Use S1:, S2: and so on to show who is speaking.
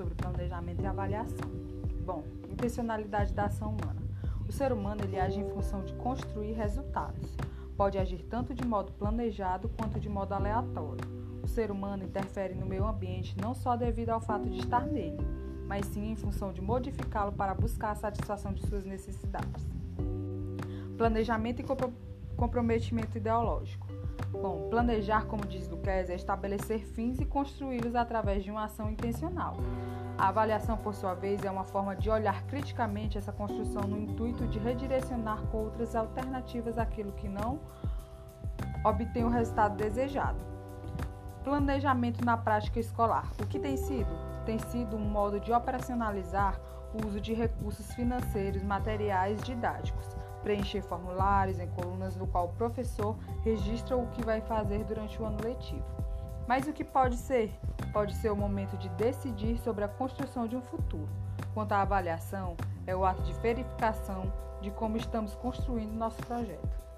S1: sobre planejamento e avaliação. Bom, intencionalidade da ação humana. O ser humano ele age em função de construir resultados. Pode agir tanto de modo planejado quanto de modo aleatório. O ser humano interfere no meio ambiente não só devido ao fato de estar nele, mas sim em função de modificá-lo para buscar a satisfação de suas necessidades. Planejamento e comprometimento ideológico. Bom, planejar, como diz Luquez, é estabelecer fins e construí-los através de uma ação intencional. A avaliação, por sua vez, é uma forma de olhar criticamente essa construção no intuito de redirecionar com outras alternativas aquilo que não obtém o resultado desejado. Planejamento na prática escolar. O que tem sido? tem sido um modo de operacionalizar o uso de recursos financeiros, materiais didáticos, preencher formulários em colunas no qual o professor registra o que vai fazer durante o ano letivo. Mas o que pode ser? Pode ser o momento de decidir sobre a construção de um futuro. Quanto à avaliação, é o ato de verificação de como estamos construindo nosso projeto.